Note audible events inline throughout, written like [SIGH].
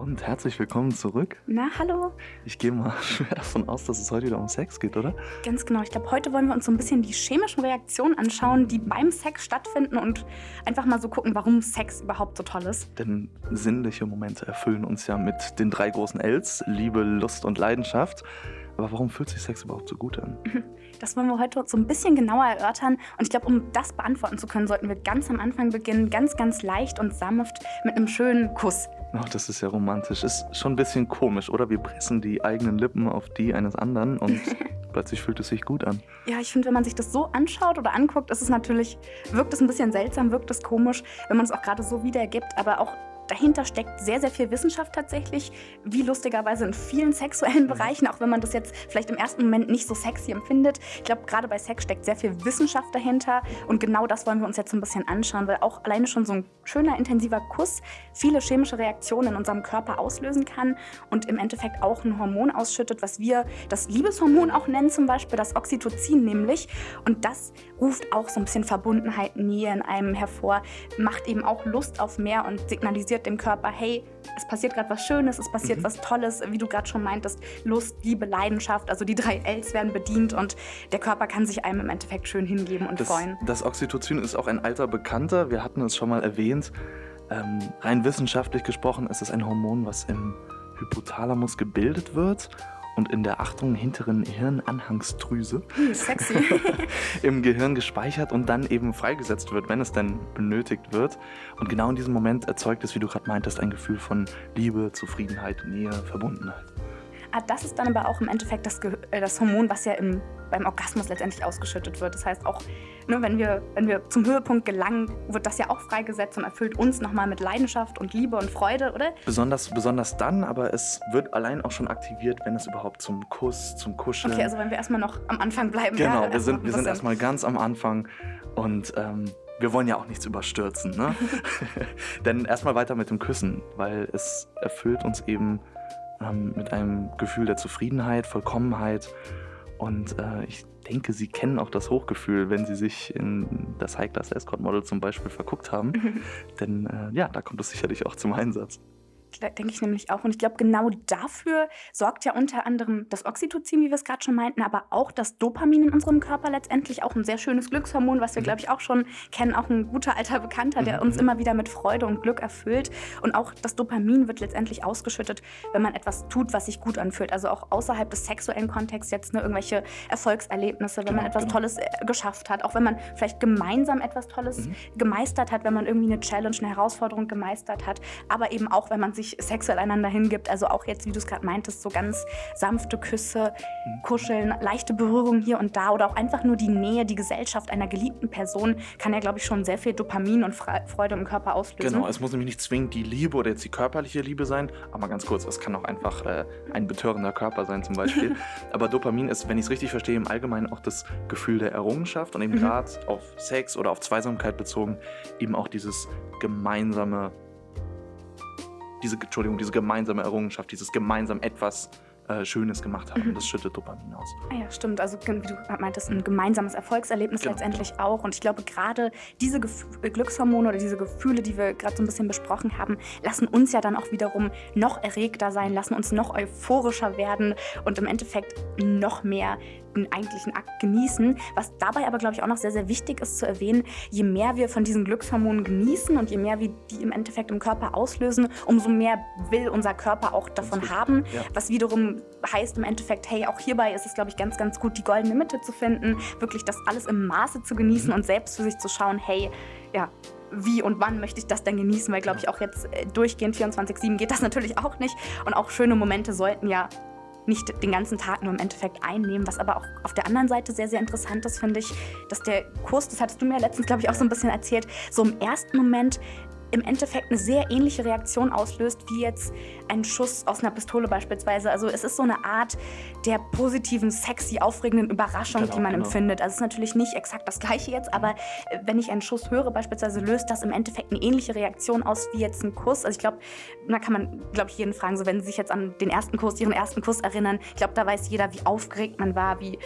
Und herzlich willkommen zurück. Na, hallo. Ich gehe mal [LAUGHS] schwer davon aus, dass es heute wieder um Sex geht, oder? Ganz genau. Ich glaube, heute wollen wir uns so ein bisschen die chemischen Reaktionen anschauen, die beim Sex stattfinden und einfach mal so gucken, warum Sex überhaupt so toll ist. Denn sinnliche Momente erfüllen uns ja mit den drei großen Ls: Liebe, Lust und Leidenschaft. Aber warum fühlt sich Sex überhaupt so gut an? [LAUGHS] Das wollen wir heute so ein bisschen genauer erörtern. Und ich glaube, um das beantworten zu können, sollten wir ganz am Anfang beginnen, ganz, ganz leicht und sanft mit einem schönen Kuss. Oh, das ist ja romantisch. Ist schon ein bisschen komisch, oder? Wir pressen die eigenen Lippen auf die eines anderen und [LAUGHS] plötzlich fühlt es sich gut an. Ja, ich finde, wenn man sich das so anschaut oder anguckt, ist es natürlich, wirkt es ein bisschen seltsam, wirkt es komisch, wenn man es auch gerade so wiedergibt, aber auch dahinter steckt sehr, sehr viel Wissenschaft tatsächlich, wie lustigerweise in vielen sexuellen Bereichen, auch wenn man das jetzt vielleicht im ersten Moment nicht so sexy empfindet. Ich glaube, gerade bei Sex steckt sehr viel Wissenschaft dahinter und genau das wollen wir uns jetzt ein bisschen anschauen, weil auch alleine schon so ein schöner, intensiver Kuss viele chemische Reaktionen in unserem Körper auslösen kann und im Endeffekt auch ein Hormon ausschüttet, was wir das Liebeshormon auch nennen, zum Beispiel das Oxytocin nämlich. Und das ruft auch so ein bisschen Verbundenheit, Nähe in einem hervor, macht eben auch Lust auf mehr und signalisiert signalisiert dem Körper, hey, es passiert gerade was Schönes, es passiert mhm. was Tolles, wie du gerade schon meintest, Lust, Liebe, Leidenschaft, also die drei Ls werden bedient und der Körper kann sich einem im Endeffekt schön hingeben und das, freuen. Das Oxytocin ist auch ein alter Bekannter, wir hatten es schon mal erwähnt. Ähm, rein wissenschaftlich gesprochen ist es ein Hormon, was im Hypothalamus gebildet wird und in der Achtung hinteren Hirnanhangsdrüse hm, [LAUGHS] im Gehirn gespeichert und dann eben freigesetzt wird, wenn es denn benötigt wird. Und genau in diesem Moment erzeugt es, wie du gerade meintest, ein Gefühl von Liebe, Zufriedenheit, Nähe, Verbundenheit. Ah, das ist dann aber auch im Endeffekt das, äh, das Hormon, was ja im, beim Orgasmus letztendlich ausgeschüttet wird. Das heißt auch, ne, wenn, wir, wenn wir zum Höhepunkt gelangen, wird das ja auch freigesetzt und erfüllt uns nochmal mit Leidenschaft und Liebe und Freude, oder? Besonders, besonders dann, aber es wird allein auch schon aktiviert, wenn es überhaupt zum Kuss, zum Kuscheln. Okay, also wenn wir erstmal noch am Anfang bleiben. Genau, ja, wir sind, wir sind erstmal ganz am Anfang und ähm, wir wollen ja auch nichts überstürzen. Ne? [LAUGHS] [LAUGHS] Denn erstmal weiter mit dem Küssen, weil es erfüllt uns eben ähm, mit einem Gefühl der Zufriedenheit, Vollkommenheit. Und äh, ich denke, Sie kennen auch das Hochgefühl, wenn Sie sich in das High-Class Escort Model zum Beispiel verguckt haben. [LAUGHS] Denn äh, ja, da kommt es sicherlich auch zum Einsatz denke ich nämlich auch. Und ich glaube, genau dafür sorgt ja unter anderem das Oxytocin, wie wir es gerade schon meinten, aber auch das Dopamin in unserem Körper letztendlich auch ein sehr schönes Glückshormon, was wir, mhm. glaube ich, auch schon kennen. Auch ein guter alter Bekannter, der mhm. uns immer wieder mit Freude und Glück erfüllt. Und auch das Dopamin wird letztendlich ausgeschüttet, wenn man etwas tut, was sich gut anfühlt. Also auch außerhalb des sexuellen Kontexts jetzt ne, irgendwelche Erfolgserlebnisse, wenn genau, man etwas genau. Tolles äh, geschafft hat. Auch wenn man vielleicht gemeinsam etwas Tolles mhm. gemeistert hat, wenn man irgendwie eine Challenge, eine Herausforderung gemeistert hat. Aber eben auch, wenn man sich sexuell einander hingibt. Also auch jetzt, wie du es gerade meintest, so ganz sanfte Küsse, mhm. Kuscheln, leichte Berührung hier und da oder auch einfach nur die Nähe, die Gesellschaft einer geliebten Person kann ja, glaube ich, schon sehr viel Dopamin und Freude im Körper auslösen. Genau, es muss nämlich nicht zwingend die Liebe oder jetzt die körperliche Liebe sein, aber ganz kurz, es kann auch einfach äh, ein betörender Körper sein zum Beispiel. [LAUGHS] aber Dopamin ist, wenn ich es richtig verstehe, im Allgemeinen auch das Gefühl der Errungenschaft und eben mhm. gerade auf Sex oder auf Zweisamkeit bezogen, eben auch dieses gemeinsame diese, Entschuldigung, diese gemeinsame Errungenschaft, dieses gemeinsam etwas äh, Schönes gemacht haben. Mhm. Das schüttet Dopamin aus. Ah ja, stimmt. Also wie du meintest, ein gemeinsames Erfolgserlebnis genau, letztendlich genau. auch. Und ich glaube, gerade diese Gef Glückshormone oder diese Gefühle, die wir gerade so ein bisschen besprochen haben, lassen uns ja dann auch wiederum noch erregter sein, lassen uns noch euphorischer werden und im Endeffekt noch mehr den eigentlichen Akt genießen. Was dabei aber, glaube ich, auch noch sehr, sehr wichtig ist zu erwähnen, je mehr wir von diesen Glückshormonen genießen und je mehr wir die im Endeffekt im Körper auslösen, umso mehr will unser Körper auch davon haben. Ja. Was wiederum heißt im Endeffekt, hey, auch hierbei ist es, glaube ich, ganz, ganz gut, die goldene Mitte zu finden, wirklich das alles im Maße zu genießen mhm. und selbst für sich zu schauen, hey, ja, wie und wann möchte ich das denn genießen, weil, glaube ich, auch jetzt äh, durchgehend 24-7 geht das natürlich auch nicht. Und auch schöne Momente sollten ja nicht den ganzen Tag nur im Endeffekt einnehmen. Was aber auch auf der anderen Seite sehr, sehr interessant ist, finde ich, dass der Kurs, das hattest du mir letztens, glaube ich, auch so ein bisschen erzählt, so im ersten Moment im Endeffekt eine sehr ähnliche Reaktion auslöst, wie jetzt ein Schuss aus einer Pistole beispielsweise. Also es ist so eine Art der positiven, sexy, aufregenden Überraschung, genau, die man genau. empfindet. Also es ist natürlich nicht exakt das gleiche jetzt, aber wenn ich einen Schuss höre beispielsweise, löst das im Endeffekt eine ähnliche Reaktion aus wie jetzt ein Kuss. Also ich glaube, da kann man, glaube ich, jeden fragen, so wenn Sie sich jetzt an den ersten Kuss, Ihren ersten Kuss erinnern, ich glaube, da weiß jeder, wie aufgeregt man war, wie,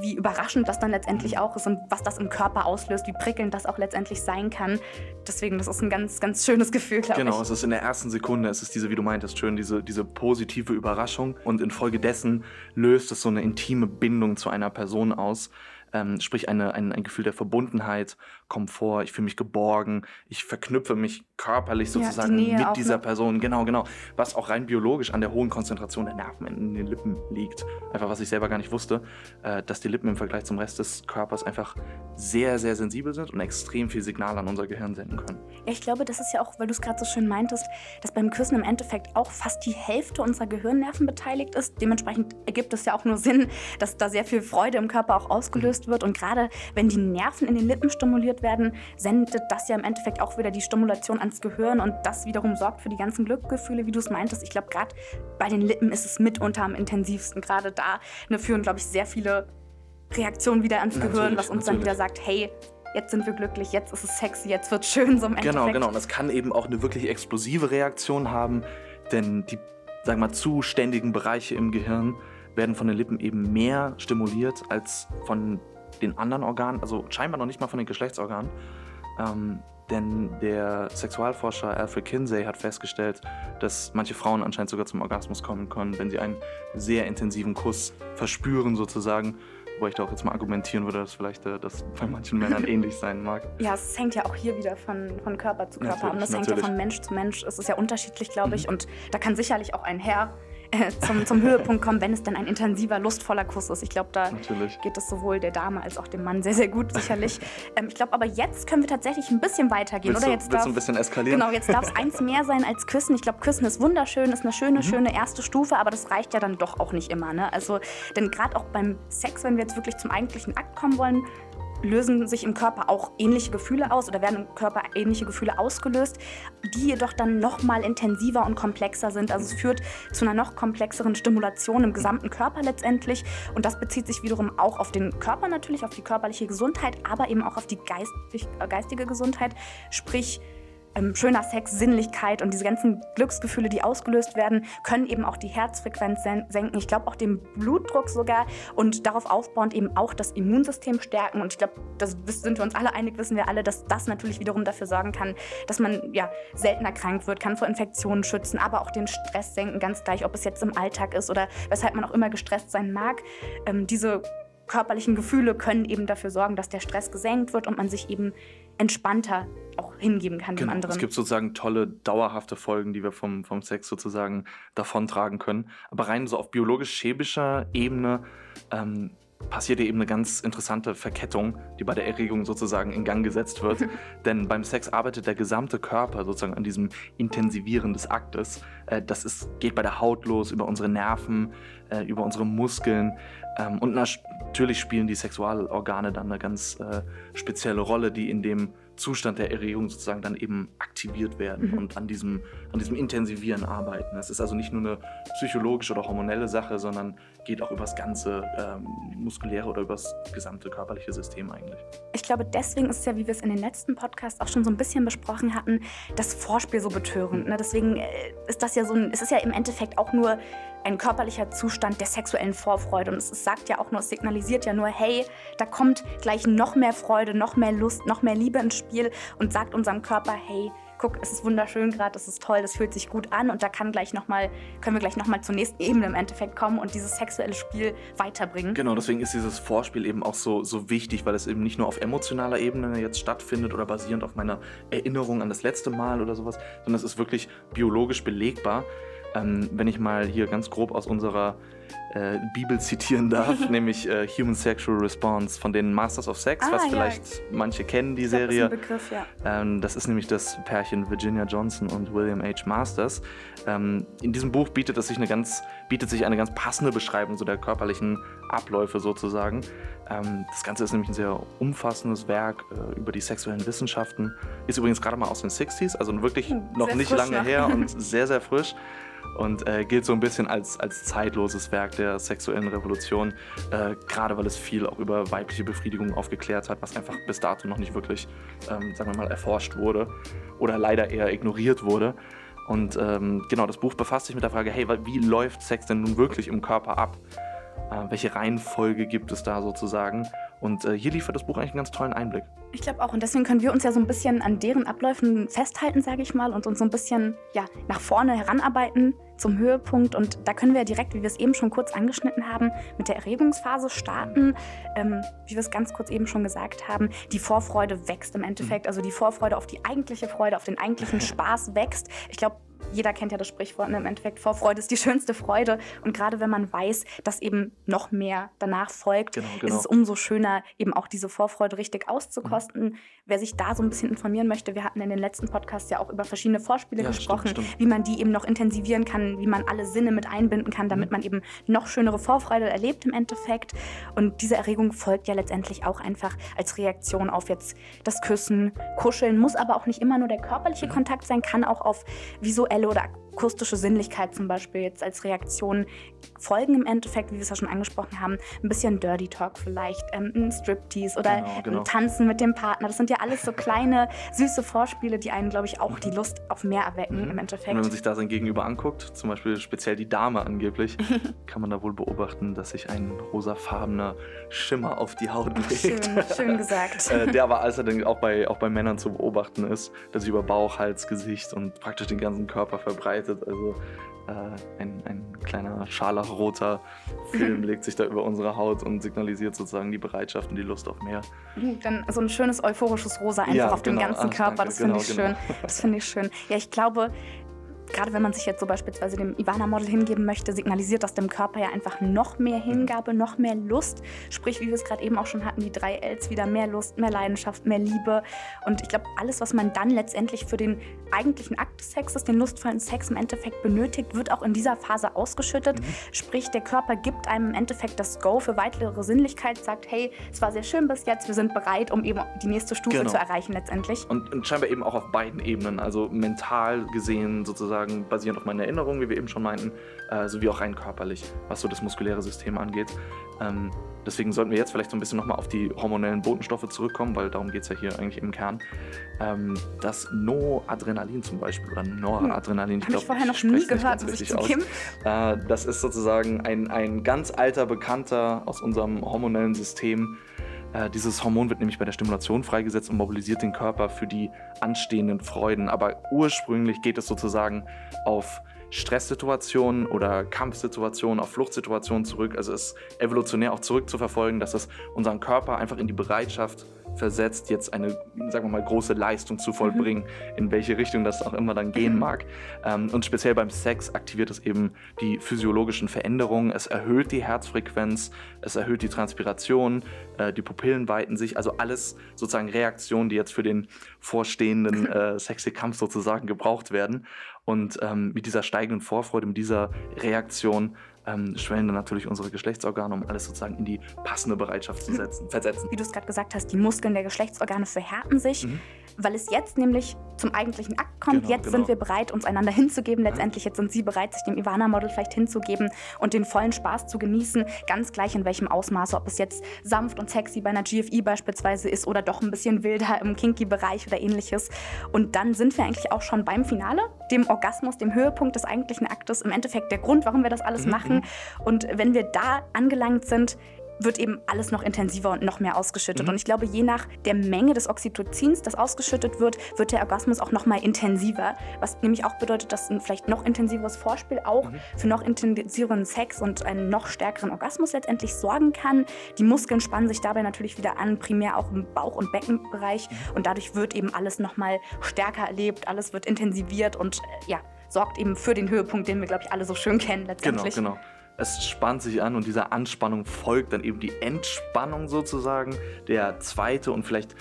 wie überraschend das dann letztendlich auch ist und was das im Körper auslöst, wie prickelnd das auch letztendlich sein kann. Deswegen, das ist ein ganz, ganz schönes Gefühl, glaube genau, ich. Genau, es ist in der ersten Sekunde, es ist diese, wie du meintest, schön, diese, diese positive Überraschung. Und infolgedessen löst es so eine intime Bindung zu einer Person aus, ähm, sprich eine, ein, ein Gefühl der Verbundenheit, Komfort, ich fühle mich geborgen, ich verknüpfe mich körperlich sozusagen ja, mit dieser noch. Person. Genau, genau. Was auch rein biologisch an der hohen Konzentration der Nerven in den Lippen liegt. Einfach was ich selber gar nicht wusste, äh, dass die Lippen im Vergleich zum Rest des Körpers einfach sehr, sehr sensibel sind und extrem viel Signal an unser Gehirn senden können. Ja, ich glaube, das ist ja auch, weil du es gerade so schön meintest, dass beim Küssen im Endeffekt auch fast die Hälfte unserer Gehirnnerven beteiligt ist. Dementsprechend ergibt es ja auch nur Sinn, dass da sehr viel Freude im Körper auch ausgelöst wird. Und gerade wenn die Nerven in den Lippen stimuliert werden, sendet das ja im Endeffekt auch wieder die Stimulation ans Gehirn und das wiederum sorgt für die ganzen Glückgefühle, wie du es meintest. Ich glaube, gerade bei den Lippen ist es mitunter am intensivsten. Gerade da ne, führen, glaube ich, sehr viele Reaktionen wieder ans natürlich, Gehirn, was uns natürlich. dann wieder sagt, hey, jetzt sind wir glücklich, jetzt ist es sexy, jetzt wird schön so im Endeffekt. Genau, genau. Und das kann eben auch eine wirklich explosive Reaktion haben, denn die, sagen wir mal, zuständigen Bereiche im Gehirn werden von den Lippen eben mehr stimuliert als von den anderen Organen, also scheinbar noch nicht mal von den Geschlechtsorganen. Ähm, denn der Sexualforscher Alfred Kinsey hat festgestellt, dass manche Frauen anscheinend sogar zum Orgasmus kommen können, wenn sie einen sehr intensiven Kuss verspüren sozusagen. Wo ich da auch jetzt mal argumentieren würde, dass vielleicht äh, das bei manchen Männern [LAUGHS] ähnlich sein mag. Ja, es hängt ja auch hier wieder von, von Körper zu Körper an. Das hängt ja von Mensch zu Mensch. Es ist ja unterschiedlich, glaube ich. Mhm. Und da kann sicherlich auch ein Herr äh, zum, zum Höhepunkt kommen, wenn es dann ein intensiver, lustvoller Kuss ist. Ich glaube, da Natürlich. geht es sowohl der Dame als auch dem Mann sehr, sehr gut, sicherlich. ähm, ich glaube, aber jetzt können wir tatsächlich ein bisschen weitergehen, willst oder? Jetzt du, darf, ein bisschen eskalieren? Genau, jetzt darf es eins mehr sein als Küssen. Ich glaube, Küssen ist wunderschön, ist eine schöne, mhm. schöne erste Stufe, aber das reicht ja dann doch auch nicht immer. Ne? Also, denn gerade auch beim Sex, wenn wir jetzt wirklich zum eigentlichen Akt kommen wollen, lösen sich im Körper auch ähnliche Gefühle aus oder werden im Körper ähnliche Gefühle ausgelöst, die jedoch dann noch mal intensiver und komplexer sind. Also es führt zu einer noch komplexeren Stimulation im gesamten Körper letztendlich und das bezieht sich wiederum auch auf den Körper natürlich, auf die körperliche Gesundheit, aber eben auch auf die geistige Gesundheit, sprich ähm, schöner Sex, Sinnlichkeit und diese ganzen Glücksgefühle, die ausgelöst werden, können eben auch die Herzfrequenz senken. Ich glaube auch den Blutdruck sogar und darauf aufbauend eben auch das Immunsystem stärken. Und ich glaube, das sind wir uns alle einig, wissen wir alle, dass das natürlich wiederum dafür sorgen kann, dass man ja seltener krank wird, kann vor Infektionen schützen, aber auch den Stress senken, ganz gleich, ob es jetzt im Alltag ist oder weshalb man auch immer gestresst sein mag. Ähm, diese körperlichen Gefühle können eben dafür sorgen, dass der Stress gesenkt wird und man sich eben entspannter auch hingeben kann genau. dem anderen. Es gibt sozusagen tolle, dauerhafte Folgen, die wir vom, vom Sex sozusagen davontragen können. Aber rein so auf biologisch-chemischer Ebene ähm, passiert hier eben eine ganz interessante Verkettung, die bei der Erregung sozusagen in Gang gesetzt wird. [LAUGHS] Denn beim Sex arbeitet der gesamte Körper sozusagen an diesem Intensivieren des Aktes. Äh, das ist, geht bei der Haut los, über unsere Nerven, äh, über unsere Muskeln. Ähm, und natürlich spielen die Sexualorgane dann eine ganz äh, spezielle Rolle, die in dem Zustand der Erregung sozusagen dann eben aktiviert werden mhm. und an diesem, an diesem Intensivieren arbeiten. Es ist also nicht nur eine psychologische oder hormonelle Sache, sondern geht auch über das ganze ähm, muskuläre oder über das gesamte körperliche System eigentlich. Ich glaube, deswegen ist es ja, wie wir es in den letzten Podcasts auch schon so ein bisschen besprochen hatten, das Vorspiel so betörend. Ne? Deswegen äh, ist das ja so ein, es ist ja im Endeffekt auch nur ein körperlicher Zustand der sexuellen Vorfreude. Und es sagt ja auch nur, signalisiert ja nur, hey, da kommt gleich noch mehr Freude, noch mehr Lust, noch mehr Liebe ins Spiel und sagt unserem Körper, hey, guck, es ist wunderschön gerade, es ist toll, das fühlt sich gut an und da kann gleich noch mal, können wir gleich nochmal zur nächsten Ebene im Endeffekt kommen und dieses sexuelle Spiel weiterbringen. Genau, deswegen ist dieses Vorspiel eben auch so, so wichtig, weil es eben nicht nur auf emotionaler Ebene jetzt stattfindet oder basierend auf meiner Erinnerung an das letzte Mal oder sowas, sondern es ist wirklich biologisch belegbar. Ähm, wenn ich mal hier ganz grob aus unserer äh, Bibel zitieren darf, [LAUGHS] nämlich äh, Human Sexual Response von den Masters of Sex, ah, was ja. vielleicht manche kennen, die ich Serie. Das ist, Begriff, ja. ähm, das ist nämlich das Pärchen Virginia Johnson und William H. Masters. Ähm, in diesem Buch bietet, es sich eine ganz, bietet sich eine ganz passende Beschreibung so der körperlichen Abläufe sozusagen. Ähm, das Ganze ist nämlich ein sehr umfassendes Werk äh, über die sexuellen Wissenschaften. Ist übrigens gerade mal aus den 60s, also wirklich hm, noch nicht lange noch. her und [LAUGHS] sehr, sehr frisch und äh, gilt so ein bisschen als, als zeitloses Werk der sexuellen Revolution, äh, gerade weil es viel auch über weibliche Befriedigung aufgeklärt hat, was einfach bis dato noch nicht wirklich, ähm, sagen wir mal, erforscht wurde oder leider eher ignoriert wurde. Und ähm, genau, das Buch befasst sich mit der Frage, hey, wie läuft Sex denn nun wirklich im Körper ab? Äh, welche Reihenfolge gibt es da sozusagen? Und äh, hier liefert das Buch eigentlich einen ganz tollen Einblick. Ich glaube auch. Und deswegen können wir uns ja so ein bisschen an deren Abläufen festhalten, sage ich mal, und uns so ein bisschen ja, nach vorne heranarbeiten zum Höhepunkt. Und da können wir direkt, wie wir es eben schon kurz angeschnitten haben, mit der Erregungsphase starten. Ähm, wie wir es ganz kurz eben schon gesagt haben, die Vorfreude wächst im Endeffekt. Also die Vorfreude auf die eigentliche Freude, auf den eigentlichen [LAUGHS] Spaß wächst. Ich glaube, jeder kennt ja das Sprichwort, ne? im Endeffekt Vorfreude ist die schönste Freude. Und gerade wenn man weiß, dass eben noch mehr danach folgt, genau, genau. ist es umso schöner, eben auch diese Vorfreude richtig auszukosten. Mhm. Wer sich da so ein bisschen informieren möchte, wir hatten in den letzten Podcasts ja auch über verschiedene Vorspiele ja, gesprochen, stimmt, stimmt. wie man die eben noch intensivieren kann, wie man alle Sinne mit einbinden kann, damit mhm. man eben noch schönere Vorfreude erlebt im Endeffekt. Und diese Erregung folgt ja letztendlich auch einfach als Reaktion auf jetzt das Küssen, Kuscheln, muss aber auch nicht immer nur der körperliche mhm. Kontakt sein, kann auch auf visuelle visuelle oder akustische Sinnlichkeit zum Beispiel jetzt als Reaktion folgen im Endeffekt, wie wir es ja schon angesprochen haben, ein bisschen Dirty Talk vielleicht, ähm, ein Striptease oder genau, genau. ein Tanzen mit dem Partner. Das sind ja alles so kleine, süße Vorspiele, die einen, glaube ich, auch die Lust auf mehr erwecken mhm. im Endeffekt. Und wenn man sich da sein Gegenüber anguckt, zum Beispiel speziell die Dame angeblich, [LAUGHS] kann man da wohl beobachten, dass sich ein rosafarbener Schimmer auf die Haut legt. Schön, schön gesagt. [LAUGHS] äh, der aber allerdings auch bei, auch bei Männern zu beobachten ist, der sich über Bauch, Hals, Gesicht und praktisch den ganzen Körper verbreitet. Also äh, ein, ein kleiner scharlachroter Film [LAUGHS] legt sich da über unsere Haut und signalisiert sozusagen die Bereitschaft und die Lust auf mehr. Dann so ein schönes euphorisches Rosa einfach ja, auf genau. dem ganzen Ach, Körper. Danke. Das finde genau, ich genau. schön. Das finde ich schön. Ja, ich glaube, gerade wenn man sich jetzt so beispielsweise dem Ivana-Model hingeben möchte, signalisiert das dem Körper ja einfach noch mehr Hingabe, noch mehr Lust. Sprich, wie wir es gerade eben auch schon hatten, die drei Ls, wieder mehr Lust, mehr Leidenschaft, mehr Liebe. Und ich glaube, alles, was man dann letztendlich für den eigentlichen Akt des Sexes, den lustvollen Sex im Endeffekt benötigt, wird auch in dieser Phase ausgeschüttet. Mhm. Sprich, der Körper gibt einem im Endeffekt das Go für weitere Sinnlichkeit, sagt, hey, es war sehr schön bis jetzt, wir sind bereit, um eben die nächste Stufe genau. zu erreichen letztendlich. Und, und scheinbar eben auch auf beiden Ebenen, also mental gesehen sozusagen sozusagen basierend auf meinen Erinnerungen, wie wir eben schon meinten, äh, sowie auch rein körperlich, was so das muskuläre System angeht. Ähm, deswegen sollten wir jetzt vielleicht so ein bisschen nochmal auf die hormonellen Botenstoffe zurückkommen, weil darum geht es ja hier eigentlich im Kern. Ähm, das Noadrenalin zum Beispiel oder Noradrenalin, ich glaube, ich vorher noch nie gehört, muss ich aus. Äh, das ist sozusagen ein, ein ganz alter Bekannter aus unserem hormonellen System, äh, dieses Hormon wird nämlich bei der Stimulation freigesetzt und mobilisiert den Körper für die anstehenden Freuden. Aber ursprünglich geht es sozusagen auf Stresssituationen oder Kampfsituationen, auf Fluchtsituationen zurück. Also es ist evolutionär auch zurückzuverfolgen, dass es unseren Körper einfach in die Bereitschaft versetzt, jetzt eine, sagen wir mal, große Leistung zu vollbringen, mhm. in welche Richtung das auch immer dann gehen mhm. mag. Ähm, und speziell beim Sex aktiviert es eben die physiologischen Veränderungen. Es erhöht die Herzfrequenz, es erhöht die Transpiration, äh, die Pupillen weiten sich. Also alles sozusagen Reaktionen, die jetzt für den vorstehenden äh, sexy Kampf sozusagen gebraucht werden. Und ähm, mit dieser steigenden Vorfreude, mit dieser Reaktion ähm, schwellen dann natürlich unsere Geschlechtsorgane, um alles sozusagen in die passende Bereitschaft zu setzen, versetzen. Wie du es gerade gesagt hast, die Muskeln der Geschlechtsorgane verhärten sich, mhm. weil es jetzt nämlich zum eigentlichen Akt kommt. Genau, jetzt genau. sind wir bereit, uns einander hinzugeben. Letztendlich jetzt sind sie bereit, sich dem Ivana-Model vielleicht hinzugeben und den vollen Spaß zu genießen, ganz gleich in welchem Ausmaße, ob es jetzt sanft und sexy bei einer GFI beispielsweise ist oder doch ein bisschen wilder im Kinky-Bereich oder ähnliches. Und dann sind wir eigentlich auch schon beim Finale, dem Orgasmus, dem Höhepunkt des eigentlichen Aktes, im Endeffekt der Grund, warum wir das alles mhm. machen. Mhm. Und wenn wir da angelangt sind, wird eben alles noch intensiver und noch mehr ausgeschüttet. Mhm. Und ich glaube, je nach der Menge des Oxytocins, das ausgeschüttet wird, wird der Orgasmus auch noch mal intensiver. Was nämlich auch bedeutet, dass ein vielleicht noch intensiveres Vorspiel auch mhm. für noch intensiveren Sex und einen noch stärkeren Orgasmus letztendlich sorgen kann. Die Muskeln spannen sich dabei natürlich wieder an, primär auch im Bauch- und Beckenbereich. Mhm. Und dadurch wird eben alles noch mal stärker erlebt, alles wird intensiviert und äh, ja, sorgt eben für den Höhepunkt, den wir, glaube ich, alle so schön kennen letztendlich. Genau, genau. Es spannt sich an und dieser Anspannung folgt dann eben die Entspannung sozusagen. Der zweite und vielleicht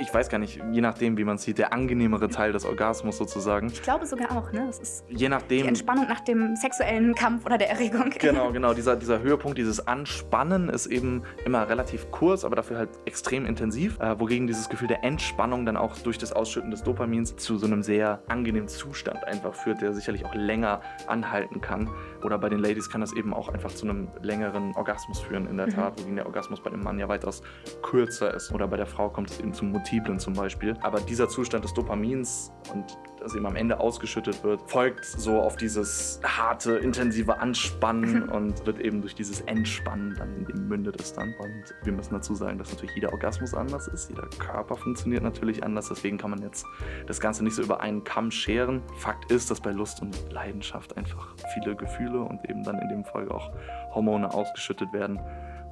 ich weiß gar nicht, je nachdem, wie man sieht, der angenehmere Teil des Orgasmus sozusagen. Ich glaube sogar auch, ne? Das ist je nachdem, die Entspannung nach dem sexuellen Kampf oder der Erregung. [LAUGHS] Genau, genau. Dieser, dieser Höhepunkt, dieses Anspannen ist eben immer relativ kurz, aber dafür halt extrem intensiv. Äh, wogegen dieses Gefühl der Entspannung dann auch durch das Ausschütten des Dopamins zu so einem sehr angenehmen Zustand einfach führt, der sicherlich auch länger anhalten kann. Oder bei den Ladies kann das eben auch einfach zu einem längeren Orgasmus führen, in der mhm. Tat, wogegen der Orgasmus bei dem Mann ja weitaus kürzer ist. Oder bei der Frau kommt es eben zum multiplen zum Beispiel. Aber dieser Zustand des Dopamins und das eben am Ende ausgeschüttet wird, folgt so auf dieses harte, intensive Anspannen und wird eben durch dieses Entspannen dann in dem mündet es dann. Und wir müssen dazu sagen, dass natürlich jeder Orgasmus anders ist, jeder Körper funktioniert natürlich anders, deswegen kann man jetzt das Ganze nicht so über einen Kamm scheren. Fakt ist, dass bei Lust und Leidenschaft einfach viele Gefühle und eben dann in dem Fall auch Hormone ausgeschüttet werden.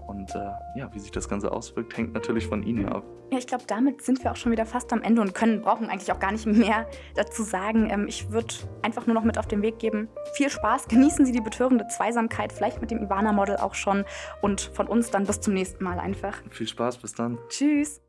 Und äh, ja, wie sich das Ganze auswirkt, hängt natürlich von Ihnen ab. Ja, ich glaube, damit sind wir auch schon wieder fast am Ende und können, brauchen eigentlich auch gar nicht mehr dazu sagen. Ähm, ich würde einfach nur noch mit auf den Weg geben. Viel Spaß, genießen Sie die betörende Zweisamkeit, vielleicht mit dem Ivana-Model auch schon. Und von uns dann bis zum nächsten Mal einfach. Viel Spaß, bis dann. Tschüss.